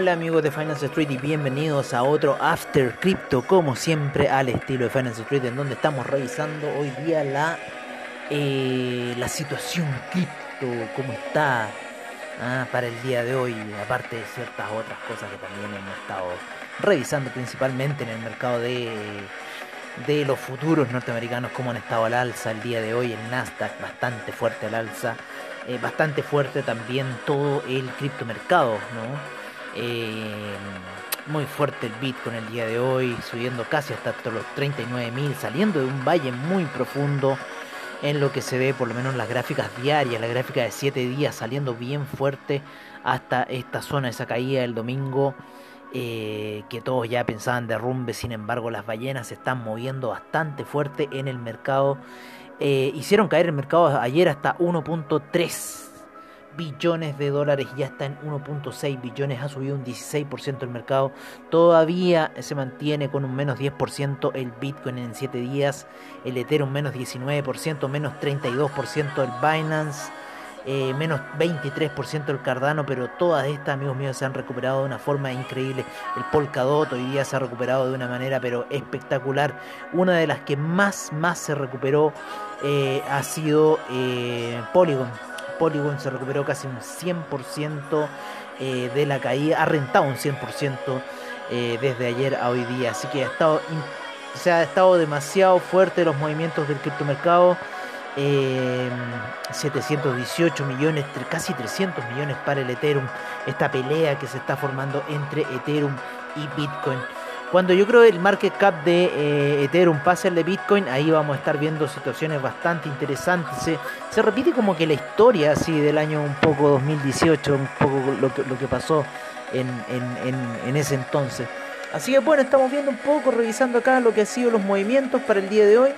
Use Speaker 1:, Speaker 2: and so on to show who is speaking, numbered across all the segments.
Speaker 1: hola, amigos de Finance Street y bienvenidos a otro After Crypto, como siempre al estilo de Finance Street, en donde estamos revisando hoy día la, eh, la situación cripto, cómo está ah, para el día de hoy, aparte de ciertas otras cosas que también hemos estado revisando principalmente en el mercado de, de los futuros norteamericanos, cómo han estado al alza el día de hoy, el Nasdaq bastante fuerte al alza. Eh, bastante fuerte también todo el criptomercado, ¿no? Eh, muy fuerte el Bitcoin el día de hoy, subiendo casi hasta los 39.000, saliendo de un valle muy profundo en lo que se ve por lo menos las gráficas diarias, la gráfica de 7 días saliendo bien fuerte hasta esta zona, esa caída del domingo. Eh, que todos ya pensaban derrumbe, sin embargo las ballenas se están moviendo bastante fuerte en el mercado eh, hicieron caer el mercado ayer hasta 1.3 billones de dólares, ya está en 1.6 billones, ha subido un 16% el mercado, todavía se mantiene con un menos 10% el Bitcoin en 7 días, el Ethereum menos 19%, menos 32% el Binance, eh, menos 23% el Cardano, pero todas estas, amigos míos, se han recuperado de una forma increíble. El Polkadot hoy día se ha recuperado de una manera, pero espectacular. Una de las que más, más se recuperó eh, ha sido eh, Polygon. Polygon se recuperó casi un 100% de la caída, ha rentado un 100% desde ayer a hoy día. Así que ha estado, se ha estado demasiado fuerte los movimientos del criptomercado. 718 millones, casi 300 millones para el Ethereum. Esta pelea que se está formando entre Ethereum y Bitcoin. Cuando yo creo el market cap de eh, Ethereum pase al de Bitcoin, ahí vamos a estar viendo situaciones bastante interesantes. Se, se, repite como que la historia así del año un poco 2018, un poco lo que, lo que pasó en, en, en ese entonces. Así que bueno, estamos viendo un poco, revisando acá lo que han sido los movimientos para el día de hoy.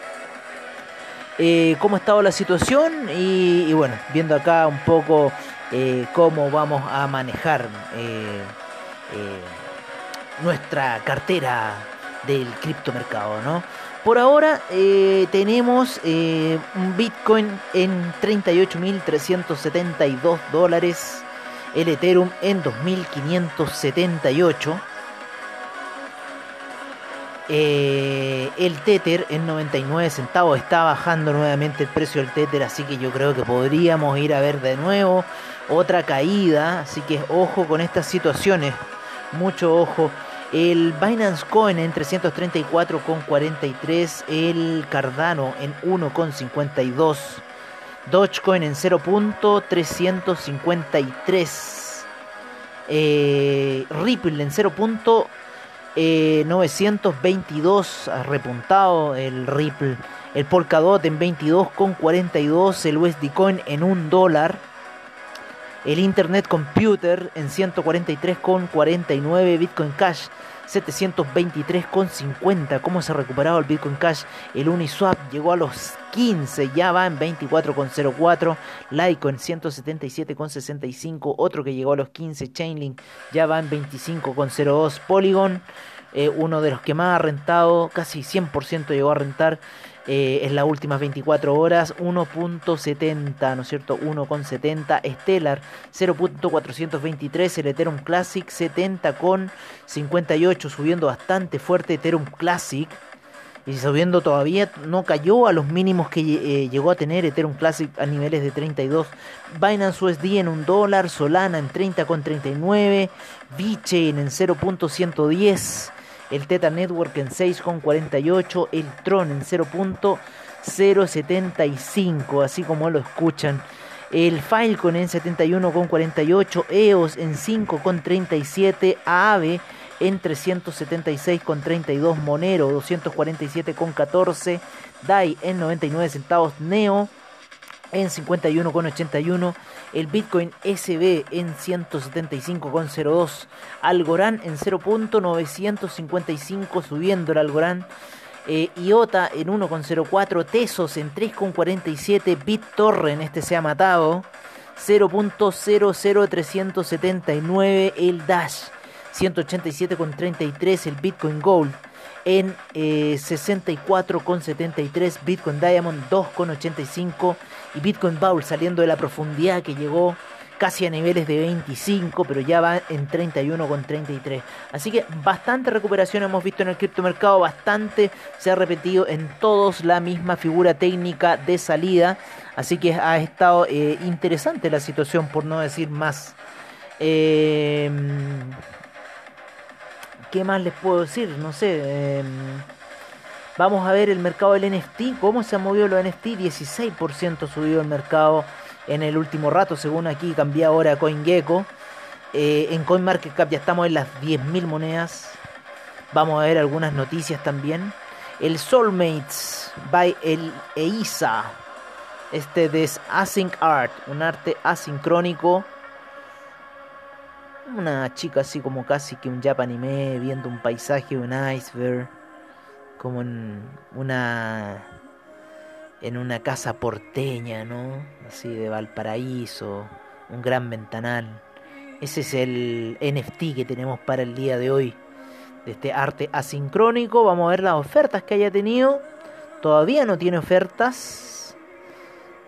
Speaker 1: Eh, cómo ha estado la situación y, bueno, viendo acá un poco eh, cómo vamos a manejar eh, nuestra cartera del criptomercado, ¿no? Por ahora tenemos un Bitcoin en 38.372 dólares, el Ethereum en 2.578 eh, el Tether en 99 centavos. Está bajando nuevamente el precio del Tether, así que yo creo que podríamos ir a ver de nuevo otra caída, así que ojo con estas situaciones, mucho ojo. El Binance Coin en 334,43, el Cardano en 1,52, Dogecoin en 0.353, eh, Ripple en 0. 922 ha repuntado el Ripple, el Polkadot en 22,42, el USD Coin en 1 dólar, el Internet Computer en 143,49, Bitcoin Cash 723,50. ¿Cómo se ha recuperado el Bitcoin Cash? El Uniswap llegó a los 15, ya va en 24,04. Litecoin 177,65. Otro que llegó a los 15, Chainlink, ya va en 25,02. Polygon, eh, uno de los que más ha rentado, casi 100% llegó a rentar eh, en las últimas 24 horas 1.70, ¿no es cierto? 1.70, Stellar 0.423, el Ethereum Classic 70.58, subiendo bastante fuerte Ethereum Classic. Y subiendo todavía no cayó a los mínimos que eh, llegó a tener Ethereum Classic a niveles de 32. Binance USD en 1 dólar, Solana en 30,39, VeChain en 0.110 el Teta Network en 6,48, el Tron en 0.075, así como lo escuchan. El Filecoin en 71,48, EOS en 5,37, AAVE en 376,32, Monero 247,14, DAI en 99 centavos, NEO en 51,81, el Bitcoin SB en 175,02, Algorand en 0.955 subiendo el Algorand, eh, IOTA en 1,04, Tesos en 3,47, BitTorrent, este se ha matado, 0.00379, el Dash 187,33, el Bitcoin Gold en 64,73, eh, Bitcoin Diamond 2,85 y Bitcoin Bowl saliendo de la profundidad que llegó casi a niveles de 25, pero ya va en 31,33. Así que bastante recuperación hemos visto en el criptomercado, bastante se ha repetido en todos la misma figura técnica de salida. Así que ha estado eh, interesante la situación, por no decir más. Em, ¿Qué más les puedo decir? No sé. Em, vamos a ver el mercado del NFT. ¿Cómo se ha movido los NFT? 16% subido el mercado en el último rato, según aquí cambia ahora CoinGecko. Eh, en CoinMarketCap ya estamos en las 10.000 monedas. Vamos a ver algunas noticias también. El Soulmates by el EISA. Este de Async Art, un arte asincrónico. Una chica así como casi que un Japanime viendo un paisaje, un iceberg. Como en una en una casa porteña, ¿no? Así de Valparaíso, un gran ventanal. Ese es el NFT que tenemos para el día de hoy, de este arte asincrónico. Vamos a ver las ofertas que haya tenido. Todavía no tiene ofertas.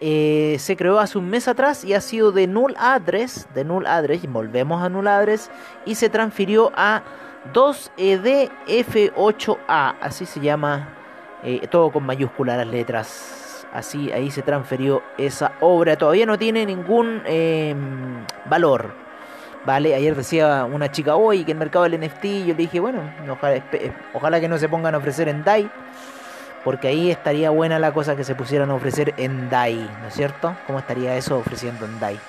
Speaker 1: Eh, se creó hace un mes atrás y ha sido de null address, de null address, volvemos a null address, y se transfirió a 2EDF8A, así se llama, eh, todo con mayúsculas las letras Así, ahí se transfirió esa obra. Todavía no tiene ningún em, valor. ¿Vale? Ayer decía una chica hoy que el mercado del NFT. Yo le dije, bueno, ojalá, que no se pongan a ofrecer en DAI. Porque ahí estaría buena la cosa que se pusieran a ofrecer en DAI, ¿no es cierto? ¿Cómo estaría eso ofreciendo en DAI?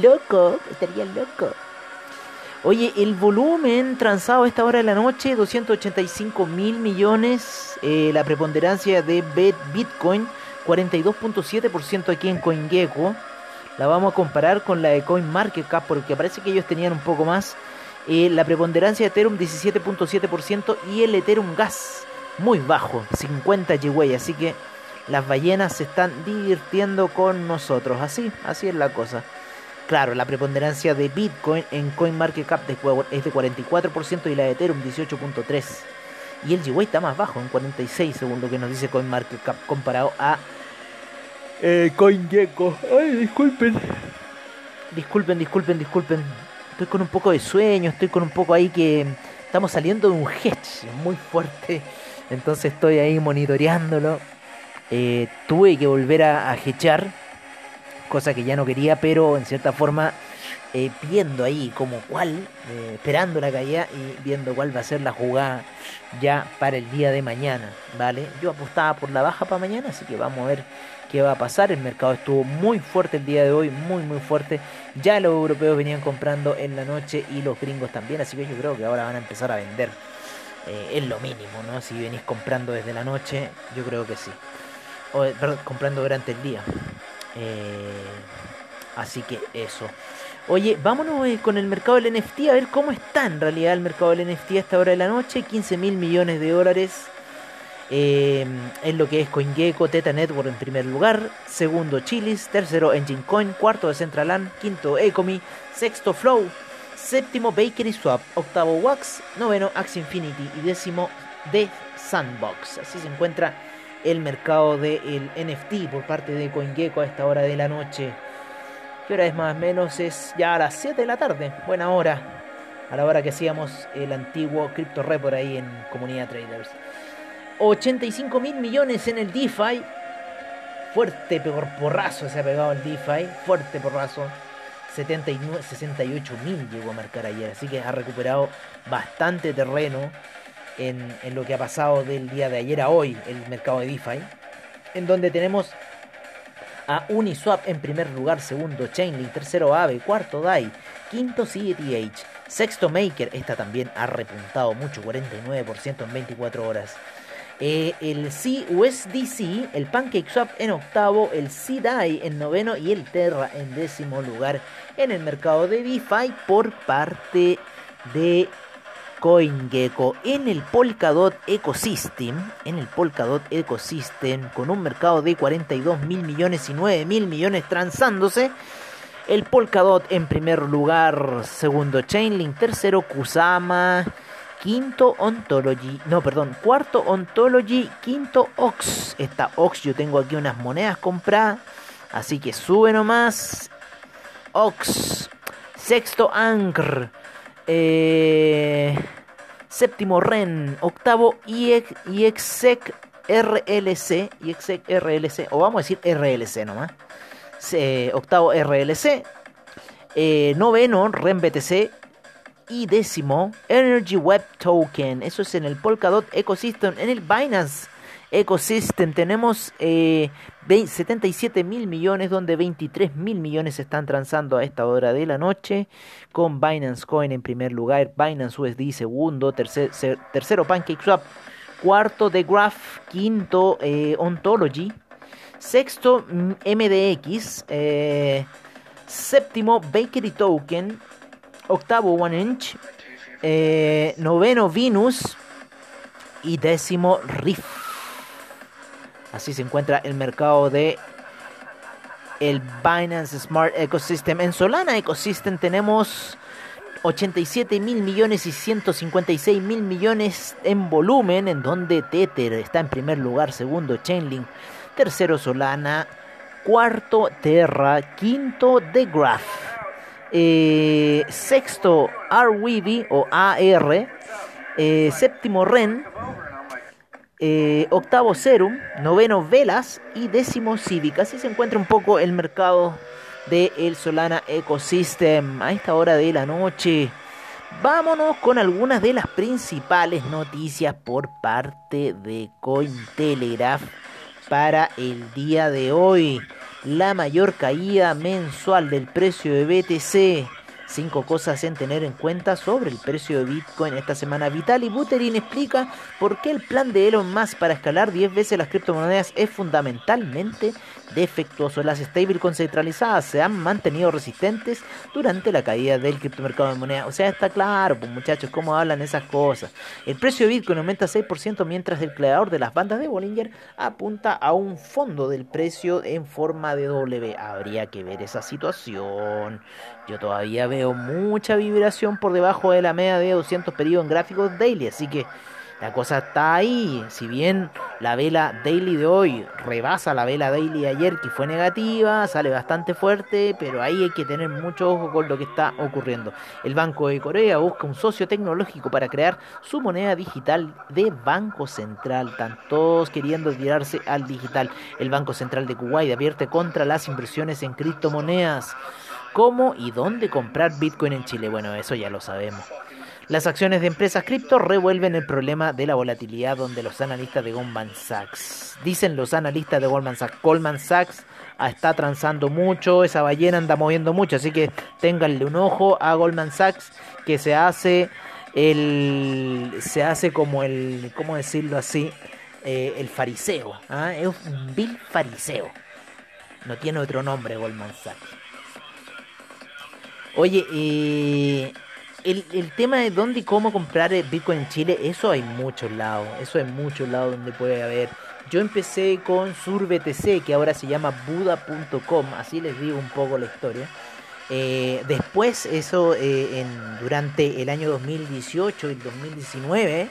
Speaker 1: Loco, estaría loco. Oye, el volumen transado a esta hora de la noche, 285 mil millones. Eh, la preponderancia de Bitcoin, 42.7% aquí en CoinGecko. La vamos a comparar con la de CoinMarketCap porque parece que ellos tenían un poco más. Eh, la preponderancia de Ethereum, 17.7% y el Ethereum Gas, muy bajo, 50 GWay. Así que las ballenas se están divirtiendo con nosotros. Así, así es la cosa. Claro, la preponderancia de Bitcoin en CoinMarketCap es de 44% y la de Ethereum 18.3%. Y el GWay está más bajo, en 46% según lo que nos dice CoinMarketCap comparado a eh, CoinGecko. Ay, disculpen. Disculpen, disculpen, disculpen. Estoy con un poco de sueño, estoy con un poco ahí que estamos saliendo de un hedge muy fuerte. Entonces estoy ahí monitoreándolo. Eh, tuve que volver a, a cosa que ya no quería, pero en cierta forma eh, viendo ahí como cuál, eh, esperando la caída y viendo cuál va a ser la jugada ya para el día de mañana, ¿vale? Yo apostaba por la baja para mañana, así que vamos a ver qué va a pasar. El mercado estuvo muy fuerte el día de hoy, muy muy fuerte. Ya los europeos venían comprando en la noche y los gringos también, así que yo creo que ahora van a empezar a vender. Eh, es lo mínimo, ¿no? Si venís comprando desde la noche, yo creo que sí. O, perdón, comprando durante el día. Eh, así que eso. Oye, vámonos eh, con el mercado del NFT a ver cómo está en realidad el mercado del NFT a esta hora de la noche. 15 mil millones de dólares eh, en lo que es CoinGecko, Teta Network en primer lugar. Segundo Chilis. Tercero Engine Coin. Cuarto Decentraland. Quinto Ecomi. Sexto Flow. Séptimo Bakery Swap. Octavo Wax. Noveno Axie Infinity. Y décimo The Sandbox. Así se encuentra el mercado del NFT por parte de CoinGecko a esta hora de la noche. ¿Qué hora es más o menos? Es ya a las 7 de la tarde, buena hora, a la hora que hacíamos el antiguo Crypto Report ahí en Comunidad Traders. 85 mil millones en el DeFi. Fuerte porrazo se ha pegado el DeFi. Fuerte porrazo. 79, 68 mil llegó a marcar ayer. Así que ha recuperado bastante terreno en, lo que ha pasado del día de ayer a hoy, el mercado de DeFi, en donde tenemos a Uniswap en primer lugar, segundo Chainlink, tercero Aave, cuarto DAI, quinto CETH, sexto Maker, esta también ha repuntado mucho, 49% en 24 horas. Eh, el CUSDC, el PancakeSwap en octavo, el CDAI en noveno y el Terra en décimo lugar en el mercado de DeFi por parte de CoinGecko en el Polkadot Ecosystem, en el Polkadot Ecosystem, con un mercado de 42 mil millones y 9 mil millones transándose. El Polkadot en primer lugar, segundo Chainlink, tercero Kusama, quinto Ontology, no, perdón, cuarto Ontology, quinto Ox. Esta Ox yo tengo aquí unas monedas compradas, así que sube nomás. Ox. Sexto Ankr. Eh, séptimo Ren. Octavo IEXEC RLC. IEXEC RLC. O vamos a decir RLC nomás. octavo RLC. Eh, noveno Ren BTC. Y décimo Energy Web Token. Eso es en el Polkadot Ecosystem. En el Binance Ecosystem tenemos 77 eh, mil millones, donde 23 mil millones se están transando a esta hora de la noche, con Binance Coin en primer lugar, Binance USD segundo, tercer, tercero PancakeSwap, cuarto The Graph, quinto eh, Ontology, sexto MDX, eh, séptimo Bakery Token, octavo One Inch, noveno Venus y décimo Riff. Así se encuentra el mercado de el Binance Smart Ecosystem. En Solana Ecosystem tenemos 87 mil millones y 156 mil millones en volumen, en donde Tether está en primer lugar, segundo Chainlink, tercero Solana, cuarto Terra, quinto The Graph, eh, sexto RWB o AR, eh, séptimo REN, eh, octavo Serum, noveno Velas y décimo Civic. Así se encuentra un poco el mercado de el Solana Ecosystem a esta hora de la noche. Vámonos con algunas de las principales noticias por parte de Cointelegraph para el día de hoy. La mayor caída mensual del precio de BTC Cinco cosas en tener en cuenta sobre el precio de Bitcoin esta semana. Vitali Buterin explica por qué el plan de Elon Musk para escalar 10 veces las criptomonedas es fundamentalmente defectuoso. Las stablecoins centralizadas se han mantenido resistentes durante la caída del criptomercado de moneda. O sea, está claro, pues muchachos, cómo hablan esas cosas. El precio de Bitcoin aumenta 6% mientras el creador de las bandas de Bollinger apunta a un fondo del precio en forma de W. Habría que ver esa situación. Yo todavía veo mucha vibración por debajo de la media de 200 periodos en gráficos daily, así que la cosa está ahí. Si bien la vela daily de hoy rebasa la vela daily de ayer, que fue negativa, sale bastante fuerte, pero ahí hay que tener mucho ojo con lo que está ocurriendo. El Banco de Corea busca un socio tecnológico para crear su moneda digital de Banco Central. Están todos queriendo tirarse al digital. El Banco Central de Kuwait advierte contra las inversiones en criptomonedas. ¿Cómo y dónde comprar Bitcoin en Chile? Bueno, eso ya lo sabemos. Las acciones de empresas cripto revuelven el problema de la volatilidad donde los analistas de Goldman Sachs, dicen los analistas de Goldman Sachs, Goldman Sachs está transando mucho, esa ballena anda moviendo mucho, así que ténganle un ojo a Goldman Sachs que se hace el se hace como el cómo decirlo así eh, el fariseo ¿ah? es un vil fariseo. No tiene otro nombre Goldman Sachs. Oye eh, el, el, tema de dónde y cómo comprar Bitcoin en Chile, eso hay muchos lados, eso hay muchos lados donde puede haber. Yo empecé con SurBTC, que ahora se llama Buda.com, así les digo un poco la historia. Eh, después, eso eh, en, durante el año 2018 y 2019,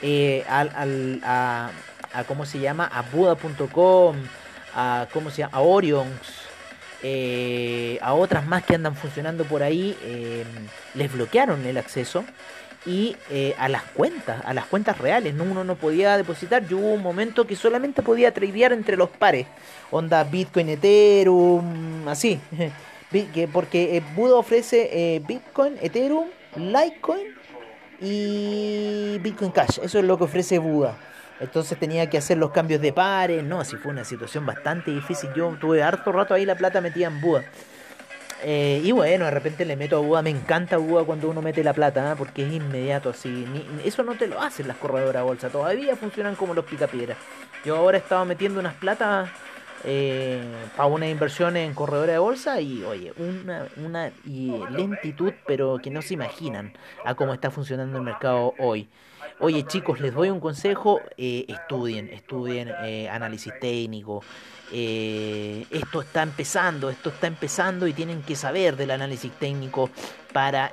Speaker 1: eh, al, al, a, a, ¿cómo se llama? A Buda.com, a, ¿cómo se llama? A Orions eh, a otras más que andan funcionando por ahí eh, les bloquearon el acceso y eh, a las cuentas, a las cuentas reales, ¿no? uno no podía depositar, yo hubo un momento que solamente podía tradear entre los pares, onda Bitcoin, Ethereum, así, porque Buda ofrece Bitcoin, Ethereum, Litecoin y Bitcoin Cash, eso es lo que ofrece Buda. Entonces tenía que hacer los cambios de pares. No, así fue una situación bastante difícil. Yo tuve harto rato ahí la plata metida en Buda. Eh, y bueno, de repente le meto a Buda. Me encanta Buda cuando uno mete la plata, ¿eh? porque es inmediato así. eso no te lo hacen las corredoras bolsa. Todavía funcionan como los picapiedras. Yo ahora he estado metiendo unas platas eh, para una inversión en corredora de bolsa y oye, una, una lentitud, pero que no se imaginan a cómo está funcionando el mercado hoy. Oye chicos, les doy un consejo, eh, estudien, estudien eh, análisis técnico. Eh, esto está empezando, esto está empezando y tienen que saber del análisis técnico para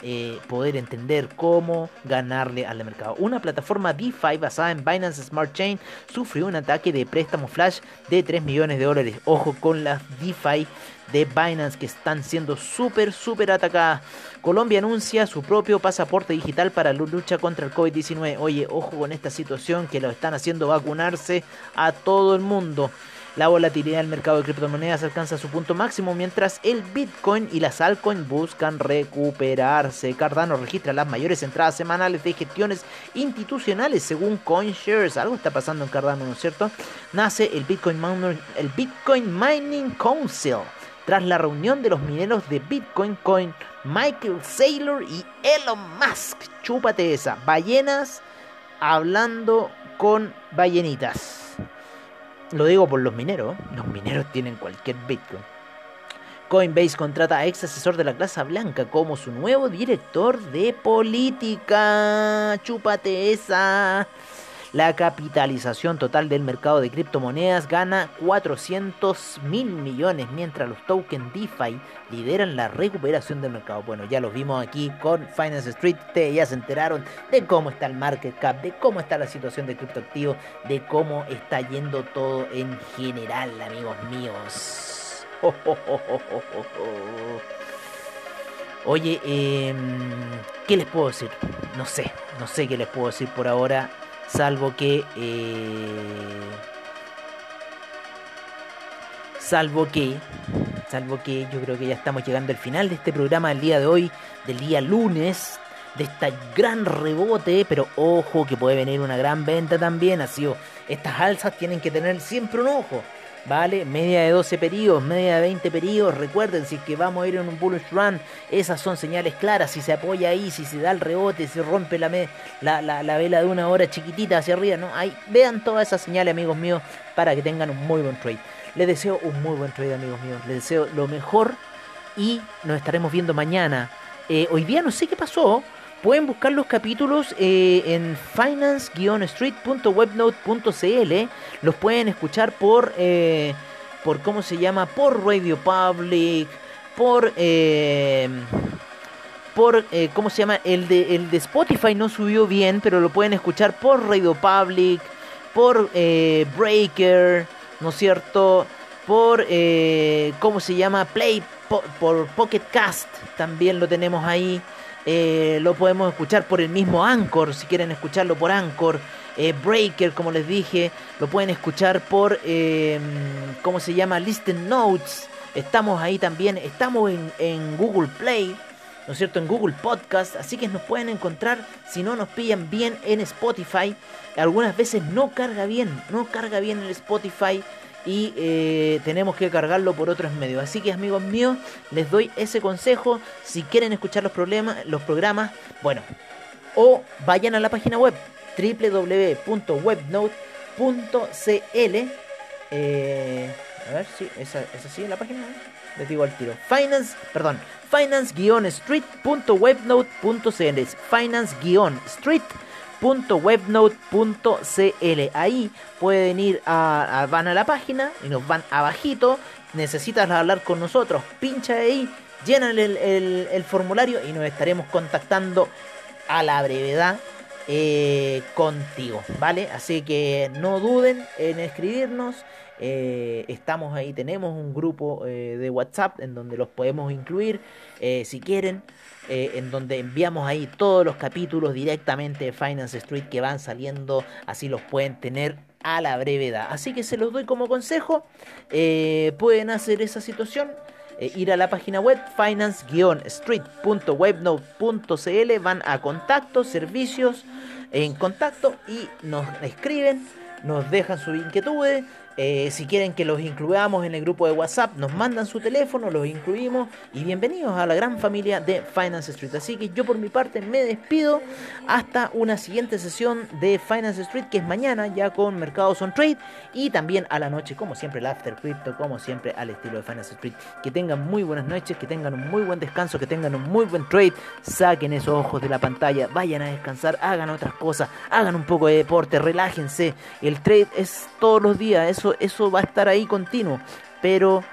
Speaker 1: poder entender cómo ganarle al mercado. Una plataforma DeFi basada en Binance Smart Chain sufrió un ataque de préstamo flash de 3 millones de dólares. Ojo con las DeFi de Binance que están siendo súper, súper atacadas. Colombia anuncia su propio pasaporte digital para la lucha contra el COVID-19. Oye, ojo con esta situación que lo están haciendo vacunarse a todo el mundo. La volatilidad del mercado de criptomonedas alcanza su punto máximo mientras el Bitcoin y las altcoins buscan recuperarse. Cardano registra las mayores entradas semanales de gestiones institucionales según CoinShares. Algo está pasando en Cardano, ¿no es cierto? Nace el Bitcoin, el Bitcoin Mining Council tras la reunión de los mineros de Bitcoin con Michael Saylor y Elon Musk. Chúpate esa. Ballenas hablando con ballenitas. Lo digo por los mineros. Los mineros tienen cualquier Bitcoin. Coinbase contrata a ex asesor de la Casa Blanca como su nuevo director de política. Chúpate esa. La capitalización total del mercado de criptomonedas gana 400 mil millones, mientras los tokens DeFi lideran la recuperación del mercado. Bueno, ya lo vimos aquí con Finance Street. Ya se enteraron de cómo está el market cap, de cómo está la situación de criptoactivos, de cómo está yendo todo en general, amigos míos. Oye, em, ¿qué les puedo decir? No sé, no sé qué les puedo decir por ahora salvo que eh, salvo que salvo que yo creo que ya estamos llegando al final de este programa del día de hoy del día lunes de esta gran rebote pero ojo que puede venir una gran venta también así estas alzas tienen que tener siempre un ojo ¿vale? Media de 12 periodos, media de 20 periodos. Recuerden, si es que vamos a ir en un bullish run, esas son señales claras. Si se apoya ahí, si se da el rebote, si rompe la, la, la, vela de una hora chiquitita hacia arriba, ¿no? Ahí, vean todas esas señales, amigos míos, para que tengan un muy buen trade. Les deseo un muy buen trade, amigos míos. Les deseo lo mejor y nos estaremos viendo mañana. Eh, hoy día no sé qué pasó. Pueden buscar los capítulos eh, en finance-street.webnote.cl. Los pueden escuchar por, eh, por, ¿cómo se llama? Por Radio Public, por... Eh, por, ¿cómo se llama? El de, el de Spotify no subió bien, pero lo pueden escuchar por Radio Public, por Breaker, ¿no es cierto? Por, ¿cómo se llama? Play, por Pocket Cast, también lo tenemos ahí. Eh, lo podemos escuchar por el mismo Anchor, si quieren escucharlo por Anchor. Eh, Breaker, como les dije, lo pueden escuchar por, eh, ¿cómo se llama? Listen Notes. Estamos ahí también, estamos en, en, Google Play, ¿no es cierto? En Google Podcast, así que nos pueden encontrar, si no nos pillan bien en Spotify. Algunas veces no carga bien, no carga bien el Spotify y eh, tenemos que cargarlo por otros medios. Así que amigos míos, les doy ese consejo. Si quieren escuchar los, problemas, los programas, bueno, o vayan a la página web www.webnote.cl. Eh, a ver si esa, esa sí es la página. Les digo al tiro. Finance, perdón, finance-street.webnote.cl. Finance-street www.webnote.cl. Ahí pueden ir a, van a la página y nos van abajito. Necesitas hablar con nosotros, pincha ahí, llenan el, formulario y nos estaremos contactando a la brevedad eh, contigo, ¿vale? Así que no duden en escribirnos. Eh, estamos ahí, tenemos un grupo eh, de WhatsApp en donde los podemos incluir si quieren. Eh, en donde enviamos ahí todos los capítulos directamente de Finance Street que van saliendo, así los pueden tener a la brevedad. Así que se los doy como consejo, eh, pueden hacer esa situación. Eh, ir a la página web finance-street.webnote.cl van a contacto, servicios en contacto y nos escriben, nos dejan sus inquietudes eh, si quieren que los incluyamos en el grupo de WhatsApp, nos mandan su teléfono, los incluimos y bienvenidos a la gran familia de Finance Street. Así que yo por mi parte me despido hasta una siguiente sesión de Finance Street que es mañana ya con Mercados on Trade y también a la noche como siempre el After Crypto, como siempre al estilo de Finance Street. Que tengan muy buenas noches, que tengan un muy buen descanso, que tengan un muy buen trade, saquen esos ojos de la pantalla, vayan a descansar, hagan otras cosas, hagan un poco de deporte, relájense. El trade es todos los días, eso va a estar ahí continuo, pero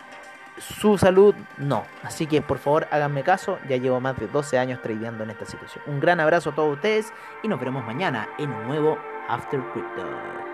Speaker 1: su salud no. Así que por favor háganme caso, ya llevo más de 12 años tradeando en esta situación. Un gran abrazo a todos ustedes y nos veremos mañana en un nuevo After Crypto.